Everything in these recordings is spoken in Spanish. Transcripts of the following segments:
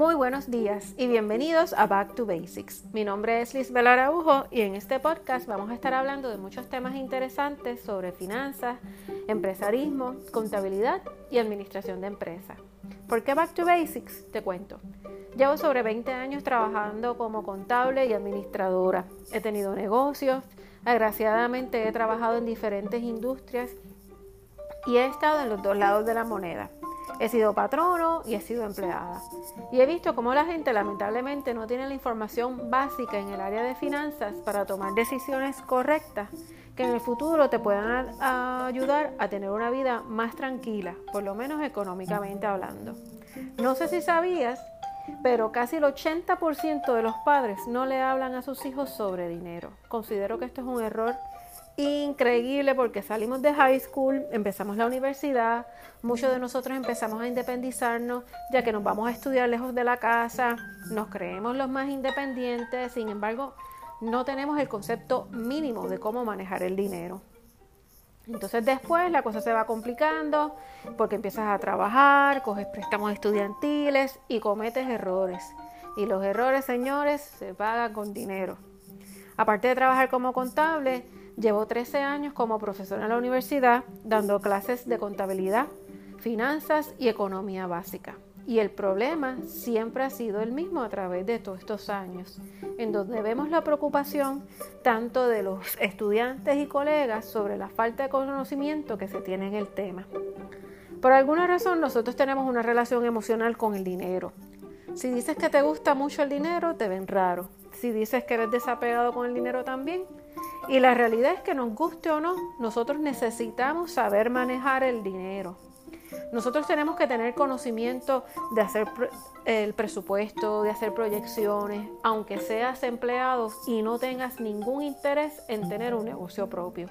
Muy buenos días y bienvenidos a Back to Basics. Mi nombre es Liz Araujo y en este podcast vamos a estar hablando de muchos temas interesantes sobre finanzas, empresarismo, contabilidad y administración de empresas. ¿Por qué Back to Basics? Te cuento. Llevo sobre 20 años trabajando como contable y administradora. He tenido negocios, agraciadamente he trabajado en diferentes industrias y he estado en los dos lados de la moneda. He sido patrono y he sido empleada. Y he visto cómo la gente lamentablemente no tiene la información básica en el área de finanzas para tomar decisiones correctas que en el futuro te puedan ayudar a tener una vida más tranquila, por lo menos económicamente hablando. No sé si sabías, pero casi el 80% de los padres no le hablan a sus hijos sobre dinero. Considero que esto es un error increíble porque salimos de high school, empezamos la universidad, muchos de nosotros empezamos a independizarnos ya que nos vamos a estudiar lejos de la casa, nos creemos los más independientes, sin embargo no tenemos el concepto mínimo de cómo manejar el dinero. Entonces después la cosa se va complicando porque empiezas a trabajar, coges préstamos estudiantiles y cometes errores. Y los errores, señores, se pagan con dinero. Aparte de trabajar como contable, llevo 13 años como profesora en la universidad dando clases de contabilidad, finanzas y economía básica. Y el problema siempre ha sido el mismo a través de todos estos años, en donde vemos la preocupación tanto de los estudiantes y colegas sobre la falta de conocimiento que se tiene en el tema. Por alguna razón nosotros tenemos una relación emocional con el dinero. Si dices que te gusta mucho el dinero, te ven raro. Si dices que eres desapegado con el dinero también. Y la realidad es que nos guste o no, nosotros necesitamos saber manejar el dinero. Nosotros tenemos que tener conocimiento de hacer el presupuesto, de hacer proyecciones, aunque seas empleado y no tengas ningún interés en tener un negocio propio.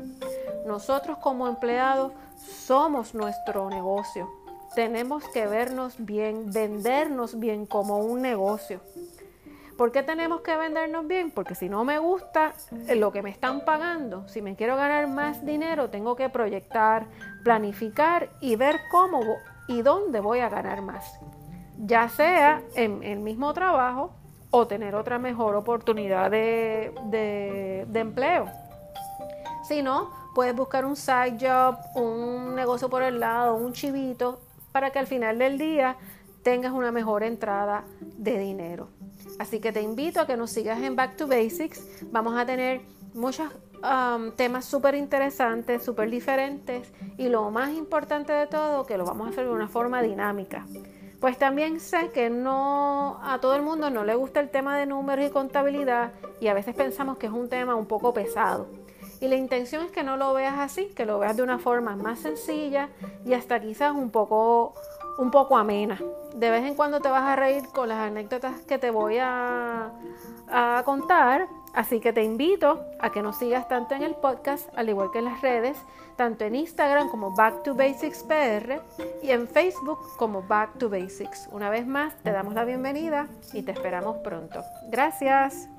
Nosotros como empleados somos nuestro negocio. Tenemos que vernos bien, vendernos bien como un negocio. ¿Por qué tenemos que vendernos bien? Porque si no me gusta eh, lo que me están pagando, si me quiero ganar más dinero, tengo que proyectar, planificar y ver cómo y dónde voy a ganar más. Ya sea en el mismo trabajo o tener otra mejor oportunidad de, de empleo. Si no, puedes buscar un side job, un negocio por el lado, un chivito, para que al final del día tengas una mejor entrada de dinero. Así que te invito a que nos sigas en Back to Basics. Vamos a tener muchos um, temas súper interesantes, súper diferentes y lo más importante de todo, que lo vamos a hacer de una forma dinámica. Pues también sé que no a todo el mundo no le gusta el tema de números y contabilidad y a veces pensamos que es un tema un poco pesado. Y la intención es que no lo veas así, que lo veas de una forma más sencilla y hasta quizás un poco un poco amena. De vez en cuando te vas a reír con las anécdotas que te voy a, contar, así que te invito a que nos sigas tanto en el podcast, al igual que en las redes, tanto en Instagram como Back to Basics PR y en Facebook como Back to Basics. Una vez más, te damos la bienvenida y te esperamos pronto. Gracias.